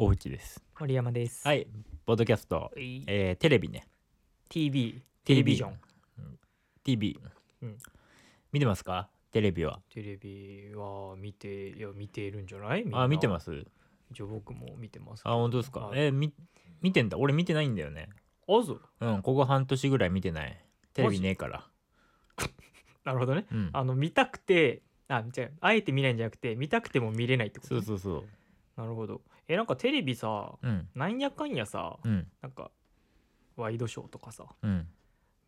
大内です。森山です。はい、ポッドキャスト、いえーテレビね、TV、テレビジョン。TV、うん見てますか？テレビは。テレビは見て、いや、見てるんじゃない？あ、見てますす一応僕も見てますけあ、ど。本当ですか？はいえーみ、見てんだ。俺見てないんだよね。あ、そう。うん、ここ半年ぐらい見てない。テレビねえから。なるほどね。うん。あの、見たくて、あ、じゃああえて見ないんじゃなくて、見たくても見れないってこと。そうそうそう。なるほど。え、なんかテレビさ、うん、なんやかんやさ、うん、なんか。ワイドショーとかさ、うん。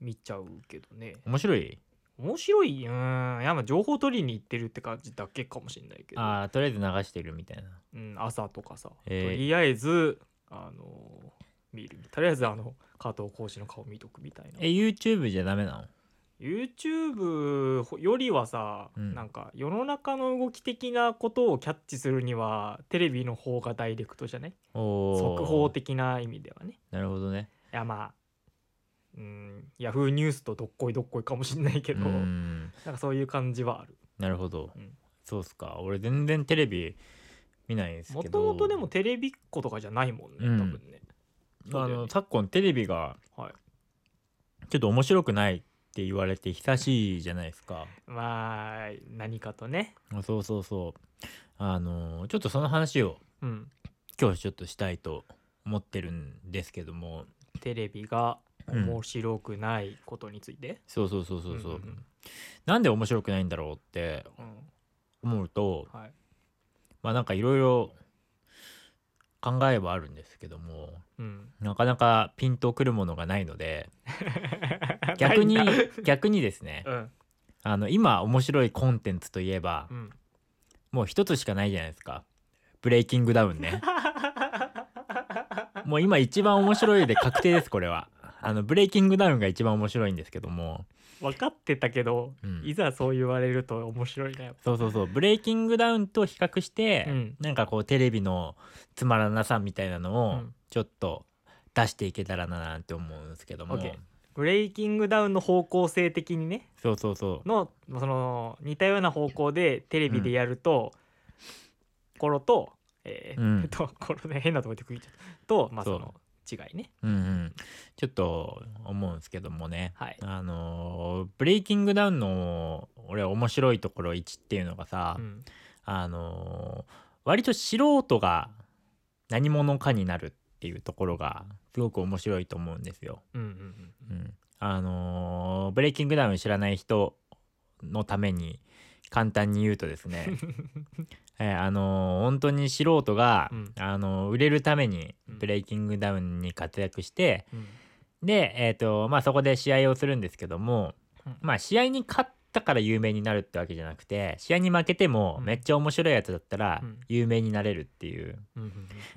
見ちゃうけどね。面白い？面白い、うーん、いや、まあ、情報取りに行ってるって感じだけかもしれないけど。あーとりあえず流してるみたいな。うん、朝とかさ、えーとりあえずあの見るとりあえずあの加藤浩次の顔見とくみたいなえ、YouTube じゃダメなの？YouTube よりはさ、うんなんか世の中の動き的なことをキャッチするにはテレビの方がダイレクトじゃない？おー速報的な意味ではねなるほどね。いやまあうんヤフーニュースとどっこいどっこいかもしんないけうど、なんん。かそういう感じはあるなるほど。うんそうっすか。俺全然テレビ見ないんですもけど。ともとでもテレビっ子とかじゃないもんね、うん多分ねそうあだよねの昨今テレビがはいちょっと面白くないって言われて久しいじゃないですか。まあ何かとねあそうそうそう。あのちょっとその話をうん今日ちょっとしたいと思ってるんですけども。テレビがうん面白くないことについて、そうそうそうそうそう。んんなんで面白くないんだろうってうん思うと、はいまあなんかいろいろ考えはあるんですけども、うん、なかなかピンとくるものがないので、逆に逆にですね、うんあの今面白いコンテンツといえば、うん、もう一つしかないじゃないですか。ブレイキングダウンね。もう今一番面白いで確定です、これは。あの、ブレイキングダウンが一番面白いんですけども。分かってたけど、うん。いざそう言われると面白いなやっぱそうそうそう。ブレイキングダウンと比較して、うん。なんかこうテレビのつまらなさみたいなのをうん。ちょっと出していけたらななんて思うんですけども。OK ブレイキングダウンの方向性的にね。そうそうそう。のその似たような方向でテレビでやると、コロとえーうん。と コロね変なとこで区切っちゃった。とまあその違いねうんうん。ちょっと思うんですけどもね。はいあのーブレイキングダウンの俺面白いところ1っていうのがさ、うんあのー割と素人が何者かになるっていうところがすごく面白いと思うんですよ。うんうんうん。あのーブレイキングダウン知らない人のために簡単に言うとですね、えーあのー本当に素人が、うん。あのー売れるためにうん。ブレイキングダウンに活躍して、うん。で、えっ、と、まあ、そこで試合をするんですけども、うん。まあ、試合に勝ったから有名になるってわけじゃなくて、試合に負けてもうん。めっちゃ面白いやつだったらうん。有名になれるっていう、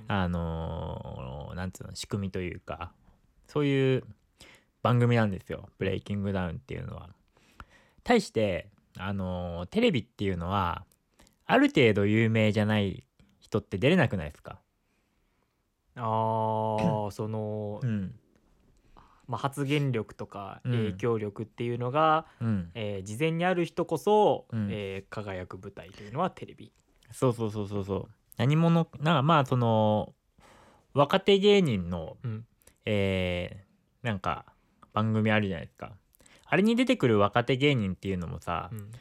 あのーなんつうの、仕組みというか、そういう番組なんですよ。ブレイキングダウンっていうのは。対して、あのーテレビっていうのは、ある程度有名じゃない人って出れなくないですか？ああ その、うん。まあ、発言力とかうん影響力っていうのが、うん。えー事前にある人こそ、うんえー輝く舞台というのはテレビ。そうそうそうそうそう。何者、なんかまあその、若手芸人の、うんえー、なんか番組あるじゃないですか。あれに出てくる若手芸人っていうのもさ、うん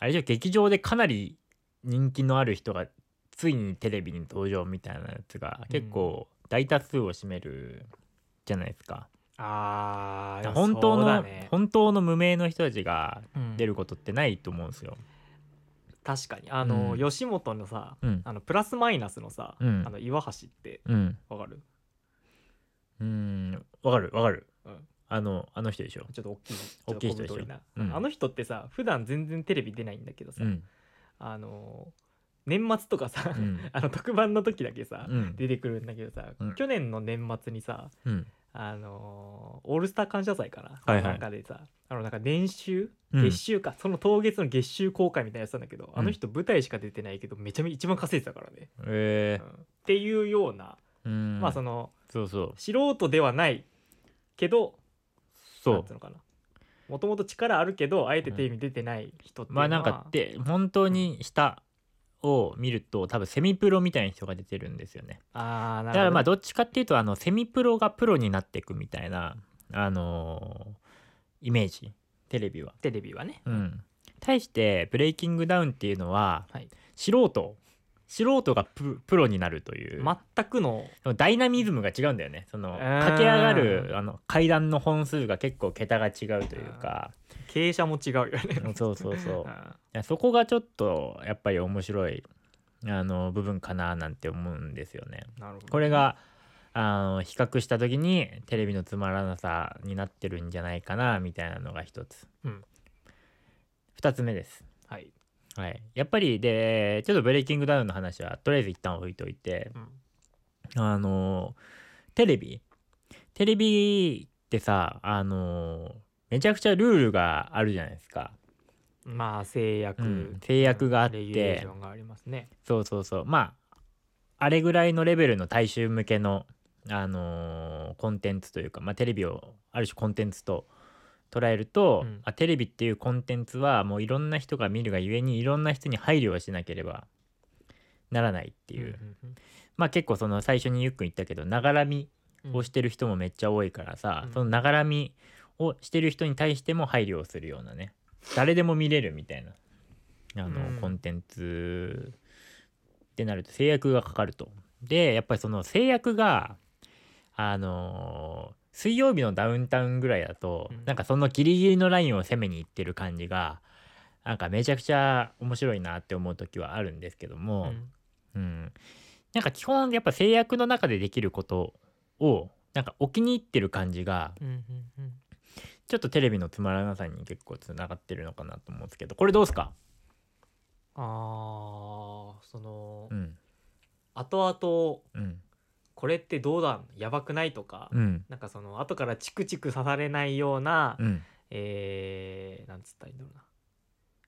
あれじゃ劇場でかなり人気のある人がついにテレビに登場みたいなやつが結構大多数を占めるじゃないですか。ああ本当の、ね、本当の無名の人たちがうん出ることってないと思うんですよ。確かにあの、うん吉本のさ、うんあのプラスマイナスのさ、うんあの岩橋ってうん。わかる、うん。わかるわかる。うん、あの、あの人でしょ？ちょっと大きい大きい人でしょ？うん。あの人ってさ普段全然テレビ出ないんだけどさ、うん。あの年末とかさ、うん。あの特番の時だけさ、うん。出てくるんだけどさ、うん。去年の年末にさうん。あのーオールスター感謝祭かな、はいはい。なんかでさあのなんか年収？うん。月収か、その当月の月収公開みたいなやつなんだけど、あの人舞台しか出てないけどめちゃめちゃ一番稼いでたからね、えうん。っていうような。まあそのそうそう。素人ではないけどそう。なんつう。のかな。もともと力あるけどあえてテレビに出てない人っていうのは、まあなんかで、本当に下を見ると多分セミプロみたいな人が出てるんですよね。ああなるほどからまあどっちかっていうとあのセミプロがプロになっていくみたいなあのーイメージ。テレビは。テレビはね。うん。対してブレイキングダウンっていうのははい。素人素人がププロになるという、全くの。ダイナミズムが違うんだよね。その駆け上がるあの階段の本数が結構桁が違うというか。傾斜も違うよね。そうそうそう。そこがちょっとやっぱり面白いあの部分かななんて思うんですよね。ーなるほどこれがあの比較した時にテレビのつまらなさになってるんじゃないかなみたいなのが一つ。うん。二つ目です。はい、はい、やっぱりでちょっとブレイキングダウンの話はとりあえず一旦置いといてうんあのテレビ。テレビってさあのめちゃくちゃルールがあるじゃないですか。まあ制約、うん。制約があって。そうそうそう。まああれぐらいのレベルの大衆向けの、あのーコンテンツというか、まあ、テレビをある種コンテンツと捉えると、うん。あテレビっていうコンテンツはもういろんな人が見るがゆえにいろんな人に配慮をしなければならないっていう、うんまあ結構その最初にゆっくん言ったけどながらみうんうんをしてる人もめっちゃ多いからさ、うん。そのながらみをしてる人に対しても配慮をするようなね誰でも見れるみたいなあの、うん。コンテンツってなると制約がかかると。でやっぱりその制約があのー水曜日のダウンタウンぐらいだと、うん。なんかそのギリギリのラインを攻めにいってる感じがなんかめちゃくちゃ面白いなって思う時はあるんですけども、うん。うん、なんか基本やっぱ制約の中でできることをなんかお気に入ってる感じがうんうんうん。ちょっとテレビのつまらなさに結構つながってるのかなと思うんですけどこれどうですか？あーその、うん。後々うんこれってどうだ？やばくない？とか、うん。なんかその後からチクチク刺されないような、うん。えーなんつったらいいんだろうな、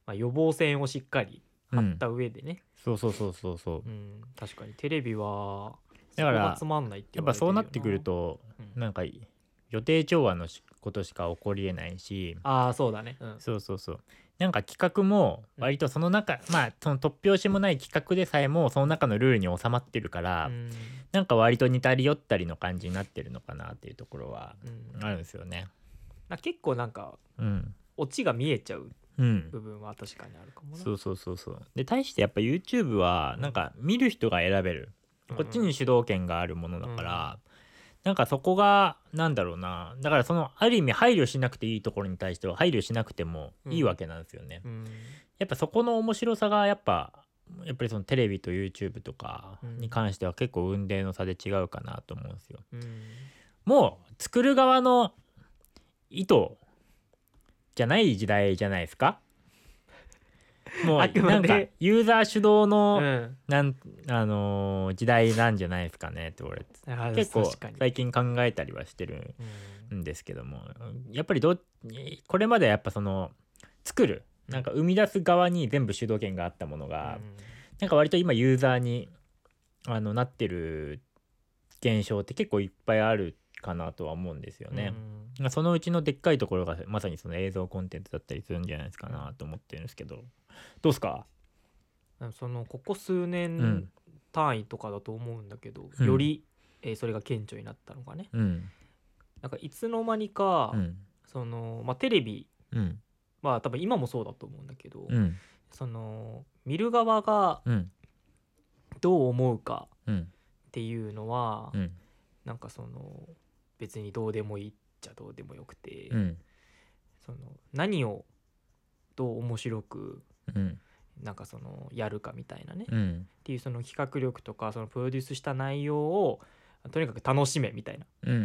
まあ、予防線をしっかりうん張った上でね、そうそうそうそうそう。うん。確かにテレビはだからつまんないってやっぱそうなってくるとうん。なんか予定調和のしことしか起こりえないし。ああそうだね、うん。そうそうそうなんか企画も割とその中、まあその突拍子もない企画でさえもその中のルールに収まってるから、うんなんか割と似たり寄ったりの感じになってるのかなっていうところはうんあるんですよね。な結構なんかうん。オチが見えちゃううん。部分は確かにあるかもなそうそうそうそう。で対してやっぱ YouTube はなんか見る人が選べる。こっちに主導権があるものだから、なんかそこがなんだろうな。だからそのある意味配慮しなくていいところに対しては配慮しなくてもいいわけなんですよね。うん。やっぱそこの面白さがやっぱやっぱりそのテレビと YouTube とかに関しては結構運命の差で違うかなと思うんですよ。うん。もう作る側の意図じゃない時代じゃないですかもうあくまで。なんかユーザー主導の、うん。なんあのー時代なんじゃないですかねって俺結構確かに。最近考えたりはしてるうん。んですけども。やっぱりどこれまではやっぱその作るなんか生み出す側に全部主導権があったものが、なんか割と今ユーザーにあのなってる現象って結構いっぱいあるかなとは思うんですよね。まあそのうちのでっかいところがまさにその映像コンテンツだったりするんじゃないですかなと思ってるんですけど。どうですか？うんそのここ数う年ん。単位とかだと思うんだけど、うん。より、えーそれが顕著になったのがね。うん。なんかいつの間にか、うん。そのまあ、テレビうん。まあ多分今もそうだと思うんだけど、うん。その見る側がうん。どう思うかうん。っていうのは、うん。なんかその別にどうでもいいっちゃどうでもよくて、うん。その何をどう面白くうん。なんかそのやるかみたいなね、っうん。ていうその企画力とかそのプロデュースした内容をとにかく楽しめみたいな。っうんう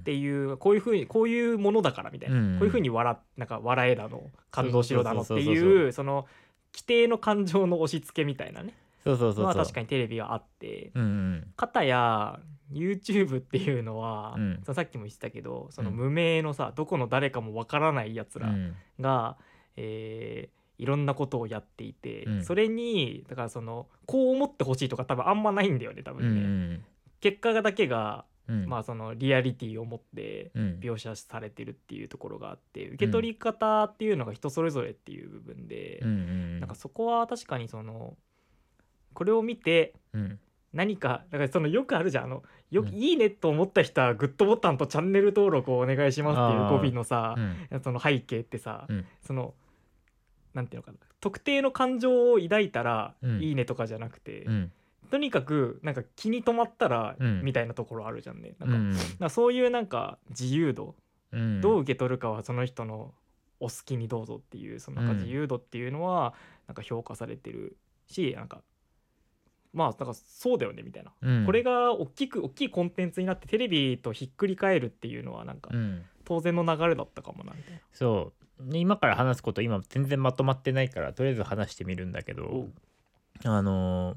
ん。ていうこういうふうにこういうものだからみたいな、うんこういうふうに笑なんか笑えだの感動しろだのっていうその規定の感情の押し付けみたいなね。そうそうそう。まあ確かにテレビはあって。うんうん。片や YouTube っていうのは、うん。さっきも言ってたけどそのうん。無名のさどこの誰かもわからないやつらうん。が、えーいろんなことをやっていて、うん。それにだからそのこう思ってほしいとか多分あんまないんだよね多うん分ね、結果だけが、うん。まあそのリアリティを持ってうん。描写されてるっていうところがあって受け取り方っていうのが人それぞれっていう部分で、うんうん。なんかそこは確かにそのこれを見てうん。何かだからそのよくあるじゃんあのよくうん。いいねと思った人はグッドボタンとチャンネル登録をお願いしますっていう語尾のさうん。その背景ってさ、うん。そのなんていうのかな特定の感情を抱いたら、うん。いいねとかじゃなくて、うん。とにかくなんか気に留まったら、うん。みたいなところあるじゃんね。なんか,、そういうなんか自由度、うん。どう受け取るかはその人のお好きにどうぞっていうその自由度っていうのはなんか評価されてるしなんかまあなんかそうだよねみたいな、うん。これが大きく大きいコンテンツになってテレビとひっくり返るっていうのはなんかうん。当然の流れだったかもなみたいな。そう。で今から話すこと今全然まとまってないからとりあえず話してみるんだけどあのー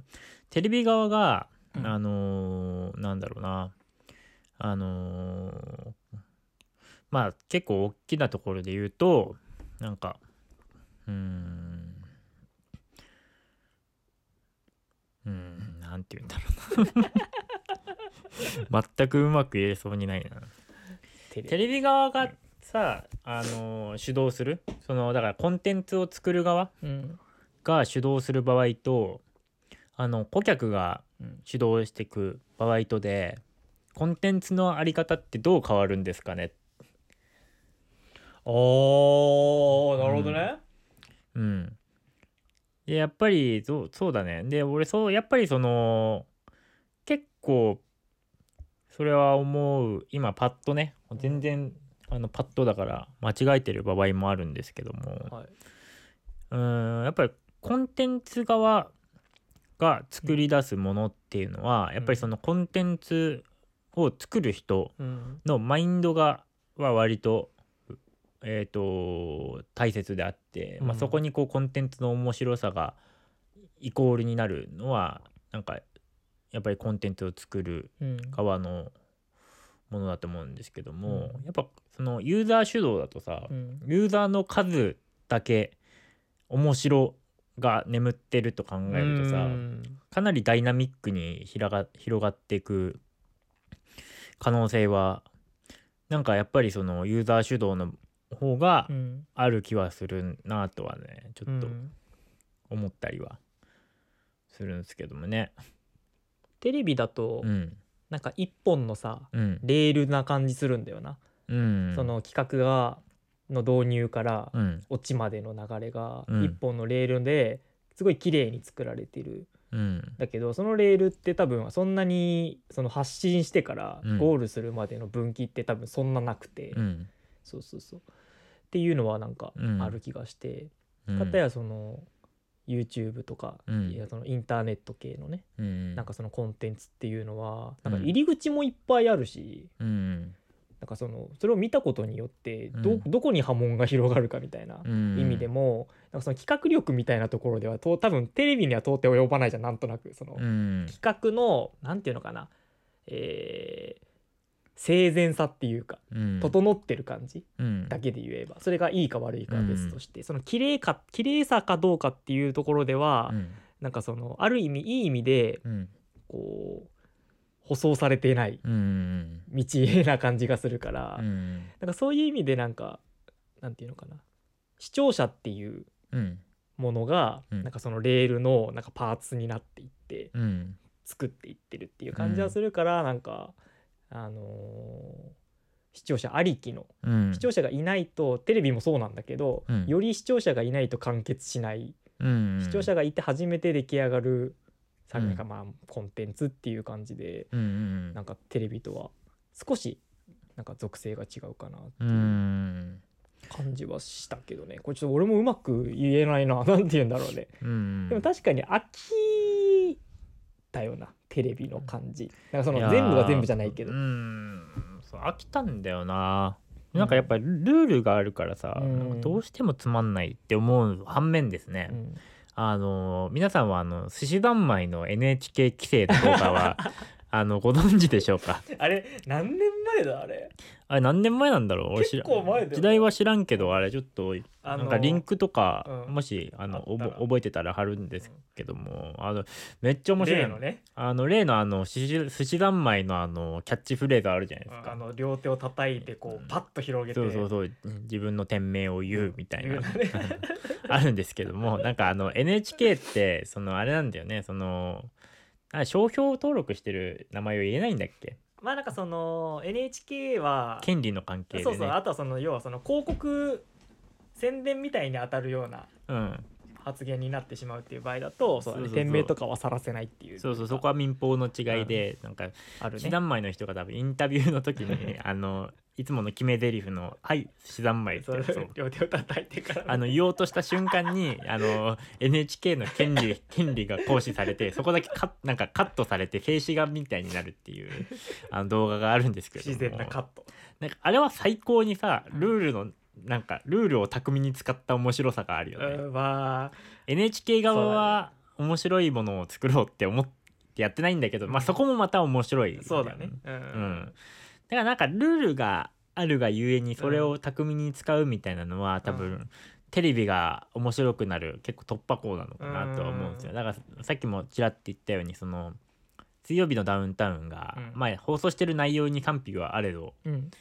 テレビ側が、うん。あのーなんだろうな。あのーまあ結構大きなところで言うとなんかうーんうーんなんて言うんだろうな。全くうまく言えそうにないな。テレビ。側がさあのー主導する？そのだからコンテンツを作る側うん。が主導する場合とあの顧客がうん。主導していく場合とでコンテンツのあり方ってどう変わるんですかね？おーなるほどね。うんでやっぱりそうそうだね。で俺そうやっぱりその結構それは思う今パッとね全然あのパッとだから間違えてる場合もあるんですけども、はい。うーんやっぱりコンテンツ側が作り出すものっていうのは、やっぱりそのコンテンツを作る人うん。のマインドがは割と,、えー、と大切であって、まあ、うんそこにこうコンテンツの面白さがイコールになるのはなんかやっぱりコンテンツを作るうん。側のものだと思うんですけども、うん。やっぱそのユーザー主導だとさ、うん。ユーザーの数だけ面白が眠ってると考えるとさうん。かなりダイナミックに広が広がっていく可能性はなんかやっぱりそのユーザー主導の方がうん。ある気はするなとはねちょっとうん。思ったりはするんですけどもね。テレビだとうん。なんか一本のさうん。レールな感じするんだよな、うん。その企画がの導入からうん。オチまでの流れがうん。一本のレールですごい綺麗に作られてる。うん。だけどそのレールって多分そんなにその発信してからうん。ゴールするまでの分岐って多分そんななくて、うん。そうそうそうっていうのはなんかうん。ある気がして、うん。かたやその YouTube とか、うん。いやそのインターネット系のねうん。なんかそのコンテンツっていうのはなん。うんか入り口もいっぱいあるし、うん。なんかそのそれを見たことによってど,、うん。どこに波紋が広がるかみたいなうん。意味でも、なんかその企画力みたいなところではと多分テレビには到底及ばないじゃんなんとなく。その、うん。企画のなんていうのかな、えー整然さっていうかうん。整ってる感じうん。だけで言えばそれがいいか悪いかは別として、その綺麗か綺麗さかどうかっていうところでは、うん。なんかそのある意味いい意味でうん。こう舗装されていないうん道な感じがするから、うん。なんかそういう意味でなんかなんていうのかな視聴者っていううん。ものが、うん。なんかそのレールのなんかパーツになっていってうん。作っていってるっていう感じはするから、なんかあのー視聴者ありきのうん。視聴者がいないとテレビもそうなんだけど、うん。より視聴者がいないと完結しない、うん視聴者がいて初めて出来上がるさうんなんかまあコンテンツっていう感じで、うんうん。なんかテレビとは少しなんか属性が違うかなってういうん。感じはしたけどね。これちょっと俺もうまく言えないな なんて言うんだろうね、うん。でも確かに飽きたよなテレビの感じ。なんかその全部が全部じゃないけど、うん。そう飽きたんだよな。なんかやっぱりルールがあるからさ、うん。どうしてもつまんないって思う反面ですね、うん。あの皆さんはあの寿司三昧の NHK 規制の動画は あのご存知でしょうか？あれ何年前だあれ。あれ何年前なんだろう？俺知ら結構前だ時代は知らんけどあれ。ちょっとあのなんかリンクとか、うん。もしあのあったら。おぼ覚えてたら貼るんですけども、あのめっちゃ面白いの。例のね。あの例のあの寿司寿司三昧のあのキャッチフレーズあるじゃないですか。あの両手を叩いてこうパッと広げて。そうそうそう。自分の店名を言うみたいな、言うのね。あるんですけどもなんかあの NHK ってそのあれなんだよね。そのあ商標登録してる名前を言えないんだっけ？まあなんかその NHK は権利の関係でね。そうそうあとはその要はその広告宣伝みたいに当たるようなうん、発言になってしまうっていう場合だと店名とかは晒せないっていう。そうそう。そこは民放の違いで、なんかあるね。七段前の人が多分インタビューの時に あのいつもの決め台詞の「はい七段前」って両手を叩いてから。あの言おうとした瞬間にあの NHK の権利権利が行使されてそこだけカッなんかカットされて静止画みたいになるっていう あの動画があるんですけども。自然なカット。なんかあれは最高にさルールのなんかルールを巧みに使った面白さがあるよね。NHK 側は面白いものを作ろうって思ってやってないんだけど、まあそこもまた面白い、そうだね。ううん。ん、だからなんかルールがあるがゆえにそれを巧みに使うみたいなのは多分、うテレビが面白くなる結構突破口なのかなとは思うんですよ。うん。だからさっきもちらって言ったようにその水曜日のダウンタウンが、うん。まあ放送してる内容に賛否はあれど、うん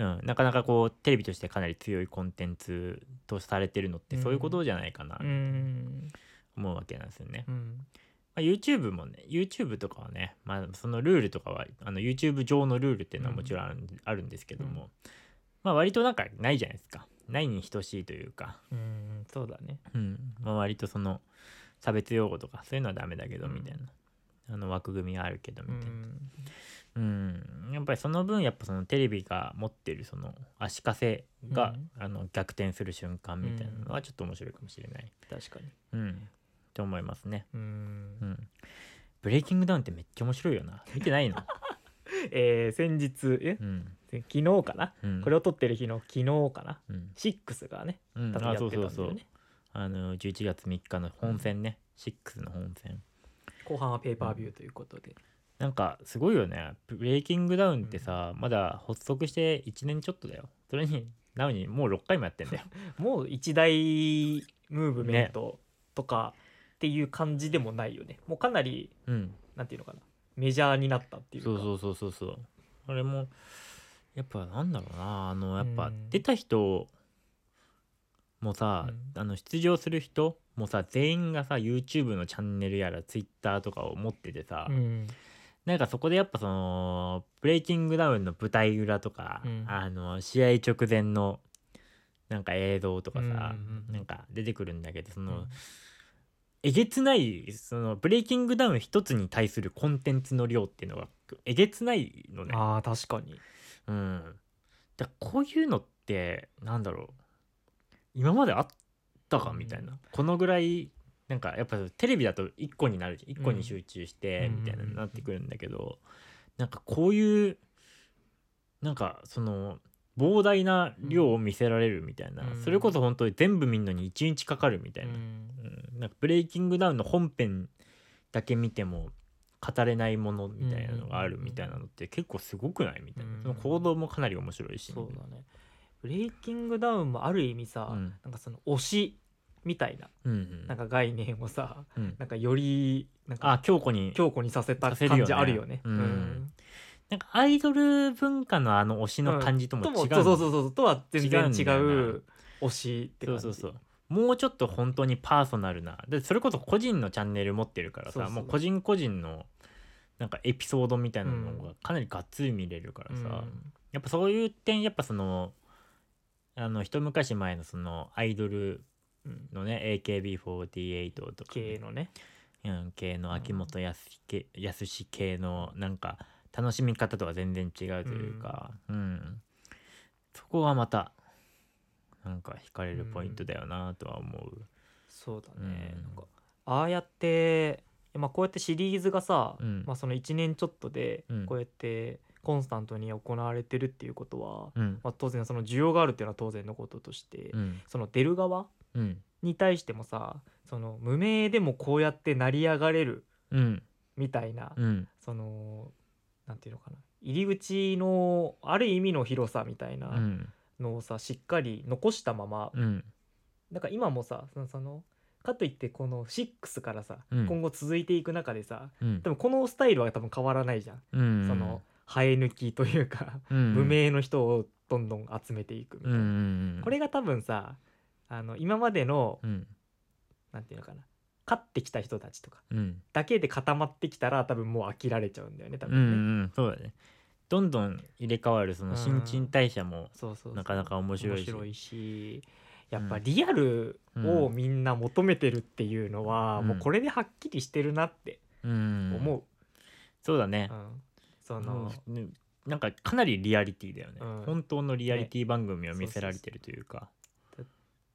うん、なかなかこうテレビとしてかなり強いコンテンツとされてるのってそういうことじゃないかなう、ん。思うわけなんですよね。うん。まあ、YouTube もね YouTube とかはね、まあ、そのルールとかはあの YouTube 上のルールっていうのはもちろんある,、んですけども、うんまあ割となんかないじゃないですか。ないに等しいというか、うんそうだね。うん。まあ、割とその差別用語とかそういうのはダメだけどうんみたいな、あの枠組みはあるけどみたいな、うんうんやっぱりその分やっぱそのテレビが持ってるその足かせが、あの逆転する瞬間みたいなのはちょっと面白いかもしれない、確かにうん、って思いますね。うんうん。ブレイキングダウンってめっちゃ面白いよな。見てないの？えー先日え？うん。昨日かな？うん。これを撮ってる日の昨日かな？うん。6がねうん、多分やってたんだよねあ、そうそうそう。あの、11月3日の本戦ね。6の本戦。後半はペーパービューということでなんか、すごいよね。ブレイキングダウンってさ、まだ発足して1年ちょっとだよ。それに、なのにもう6回もやってんだよ。もう一大ムーブメントとかっていう感じでもないよねもうかなりうん。なんていうのかなメジャーになったっていうかそうそうそうそうそう。あれも、やっぱなんだろうな。あの、やっぱうん出た人もさ、うんあの出場する人もさ全員がさ YouTube のチャンネルやら Twitter とかを持っててさ、うんなんかそこでやっぱそのブレイキングダウンの舞台裏とか、うん。あの試合直前のなんか映像とかさ、うんうんうんなんか出てくるんだけどその、うん。えげつないそのブレイキングダウン一つに対するコンテンツの量っていうのがえげつないのね。あー確かに。うん、だこういうのってなんだろう。今まであったかうんみたいな、このぐらいなんかやっぱテレビだと1個になるじゃん。1個にうん集中してうん。みたいななってくるんだけど、なんかこういうなんかその膨大な量を見せられるみたいな、うん。それこそ本当に全部見るのに1日かかるみたいな,、うん。うん、なんかブレイキングダウンの本編だけ見ても語れないものみたいなのがあるみたいなのって結構すごくないみたいな、うん。その行動もかなり面白いし、そうだね。ブレイキングダウンもある意味さ、うん。なんかその推しみたいなうんうん。なんか概念をさうん。なんかよりなんあか強固に。強固にさせた感じあるよね。うん。なんかアイドル文化のあの推しの感じとも違う、とそうそうそうそうとは全然違違うんだよう推しって感じ。そうそうそう。もうちょっと本当にパーソナルな。でそれこそ個人のチャンネル持ってるからさそうそう。もう個人個人のなんかエピソードみたいなのがかなりがっつり見れるからさ、うん。やっぱそういう点やっぱそのあの一昔前のそのアイドルうんのね AKB48 とか系のね。うん、系の秋元康系康系のなんか楽しみ方とは全然違うというか、うん。そこはまたなんか惹かれるポイントだよなとは思う。そうだね、うん。なんかああやって、まあ、こうやってシリーズがさ、うん。まあ、その1年ちょっとでうん。こうやってコンスタントに行われてるっていうことは、うん。まあ、当然その需要があるっていうのは当然のこととして、うん。その出る側うんに対してもさその無名でもこうやって成り上がれるうん。みたいな、うん。そのなんていうのかな入り口のある意味の広さみたいうなん。のをさしっかり残したままうん。だから今もさそのそのかといってこの6からさ、うん。今後続いていく中でさうん。多分このスタイルは多分変わらないじゃん、うん。その生え抜きというか、うん。無名の人をどんどん集めていくみたいな、これが多分さあの今までのうん。なんていうのかな。勝ってきた人たちとかうん。だけで固まってきたら多分もう飽きられちゃうんだよね多うん分ね、うん。そうだね。どんどん入れ替わるその新陳代謝もそうそうそう。なかなか面白いし。面白いしやっぱリアルをみんな求めてるっていうのは、うん。もうこれではっきりしてるなってうん。思う、そうだね。うん。その、なんかかなりリアリティだよね、うん。本当のリアリティ番組を見せられてるというか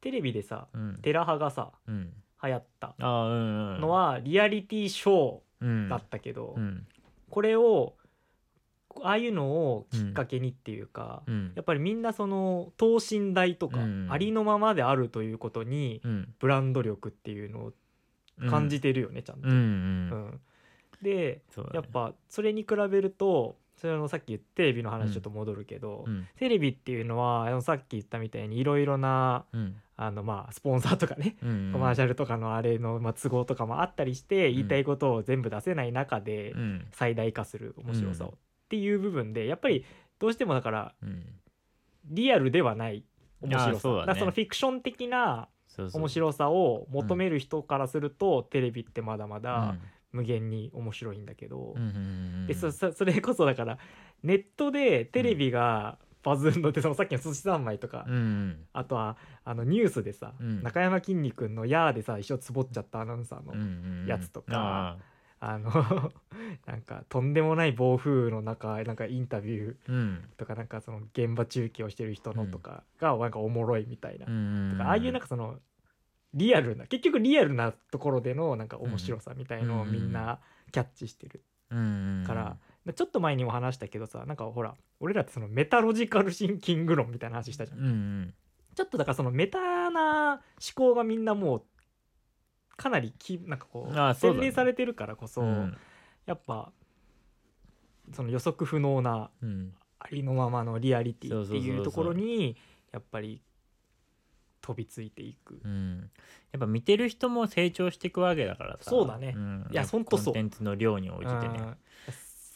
テレビでさうん。テラハがさうん。流行ったああうんうんのはリアリティショうんーだったけど、うん。これをああいうのをきっかけにっていうか、うん。やっぱりみんなその等身大とか、うん。ありのままであるということにうん。ブランド力っていうのを感じてるよね、ちゃんと。うん。うん。うん。でそうだね。やっぱそれに比べるとそれのさっき言ったテレビの話ちょっと戻るけど、うん。テレビっていうのはあのさっき言ったみたいにいろいろなうん。あのまあスポンサーとかね、うんコマーシャルとかのあれのまあ都合とかもあったりして言いたいことを全部出せない中でうん。最大化する面白さを、うんっていう部分でやっぱりどうしてもだからうん。リアルではない面白さ。あそね。そのフィクション的な面白さを求める人からすると、テレビってまだまだうん無限に面白いんだけど、うんうんうんでそそそれこそだからネットでテレビがバズるのってそのさっきの寿司三昧とか、うんうん。あとはあのニュースでさ、うん。中山きんに君の「やー」でさ一生つぼっちゃったアナウンサーの、うんうんうん。やつとかああ。の なんかとんでもない暴風の中なんかインタビューーうん。とかなんかその現場中継をしてる人のとかがなんかおもろいみたいな、うん。とかああいうなんかそのリアルな結局リアルなところでのなんか面白さみたいのをみんなキャッチしてる。から、ちょっと前にも話したけどさなんかほら俺らってそのメタロジカルシンキング論みたいな話したじゃん、うんうん。ちょっとだからそのメタな思考がみんなもうかなりきなんかこう洗練されてるからこそ、うん。やっぱその予測不能なうん。ありのままのリアリティっていうところにやっぱり飛びついていく。うん。やっぱ見てる人も成長していくわけだからさ。そうだね。ん。いやほんとそうコンテンツの量に応じてね。うん。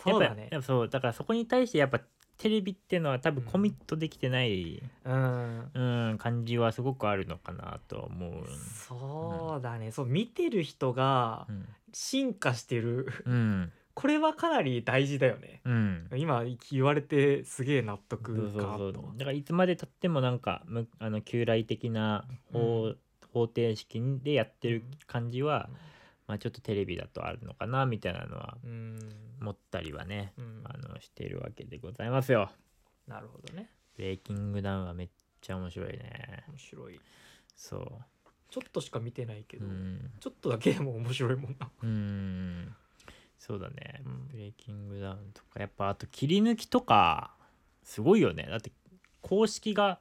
そうだね。そう。だからそこに対してやっぱテレビっていうのは多分コミットできてない、うん。うん感じはすごくあるのかなとは思う。そうだね。そう見てる人がうん。進化してる。うんこれはかなり大事だよね。うん。今言われてすげえ納得かと。だからいつまでたってもなんかむあの旧来的な方,、方程式でやってる感じは、まあ、ちょっとテレビだとあるのかなみたいなのはうん。思ったりはね、うん。あのしているわけでございますよ。なるほどね。ブレイキングダウンはめっちゃ面白いね。面白い。そちょっとしか見てないけう。ど、うん。ちょっとだけでも面白いもんな。うん。そうだね、うん。ブレイキングダウンとかやっぱあと切り抜きとかすごいよね。だって公式が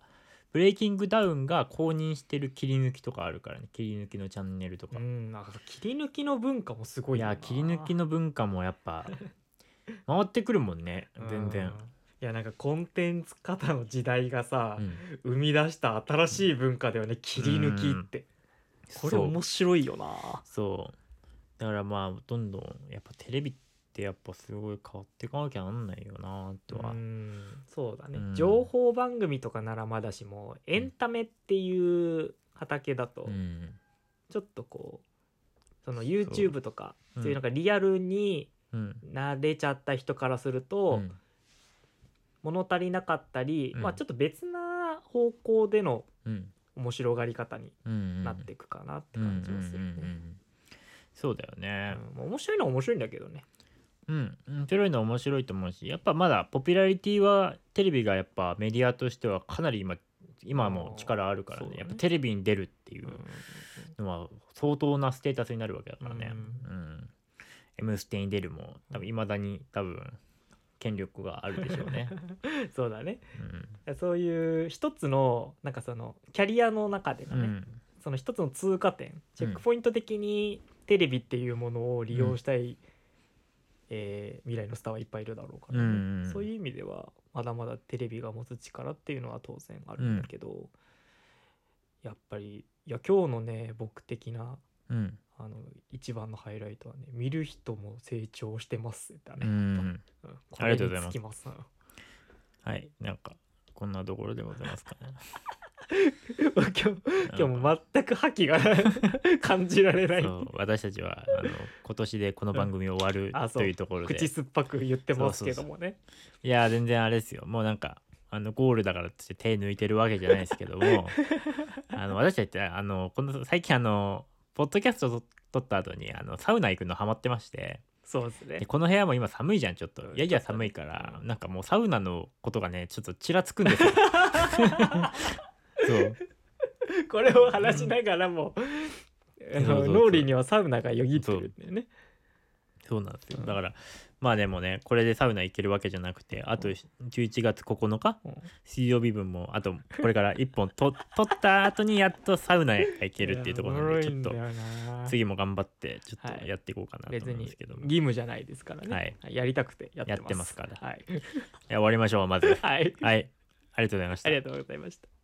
ブレイキングダウンが公認してる切り抜きとかあるからね。切り抜きのチャンネルとか、うん。なんか切り抜きの文化もすごいいや切り抜きの文化もやっぱ 回ってくるもんね。全うん。然。い、やなんかコンテンツ型の時代がさう、ん。生み出した新しい文化だよね。切り抜きって、これ面白いよな。そうだからまあどんどんやっぱテレビってやっぱすごい変わっていかなきゃなんないよなとは、うんそうだね、うん。情報番組とかならまだしもエンタメっていう畑だとうん。ちょっとこうその YouTube とかうんそういうなんかリアルにうん慣れちゃった人からすると、うん。物足りなかったり、うん。まあちょっと別な方向でのうん。面白がり方にうんなっていくかなって感じはするね。うんうんうんうんそうだよね。うんまあ面白いのは面白いんだけどね。うん面白いのは面白いと思うしやっぱまだポピュラリティはテレビがやっぱメディアとしてはかなり今今はもう力あるからね。ね。やっぱテレビに出るっていううん。のは相当なステータスになるわけだからね。ううん「M ステ」に出るも多分いまだに多分権力があるでしょうね。そうだね。うん。そういう一つのなんかそのキャリアの中でのね、うん。その一つの通過点チェックポイント的にテレビっていうものを利用したいえー未来のスターはいっぱいいるだろうからね、うんうんそういう意味ではまだまだテレビが持つ力っていうのは当然あるんだけど、やっぱりいや今日のね僕的なうん。あの一番のハイライトはね見る人も成長してますだね、うん。ありがとうございます。はいなんかこんなところでございますかね 今日今日も全く覇気が感じられない。そう私たちはあの今年でこの番組終わるというところで。口酸っぱく言ってますけどもね。いや全然あれですよ。もうなんかあのゴールだからって手抜いてるわけじゃないですけども あの私たちってあのこの最近あのポッドキャストと撮った後にあのサウナ行くのハマってまして。そうですね。でこの部屋も今寒いじゃんちょっと。やいや寒いから、うんなんかもうサウナのことがねちょっとちらつくんですよ これを話しながらも、あの脳裏にはサウナがよぎってるんだよね。そうなんですよ。うん。だからまあでもねこれでサウナ行けるわけじゃなくてあと11月9日うん。水曜日分もあとこれから1本と 取った後にやっとサウナへ行けるっていうところなんでちょっと次も頑張ってちょっはい。とやっていこうかなと思うんですけども、義務じゃないですからね、はい。やりたくてやってます。から。はい、終わりましょうまず。はい、はい。ありがとうございました。ありがとうございました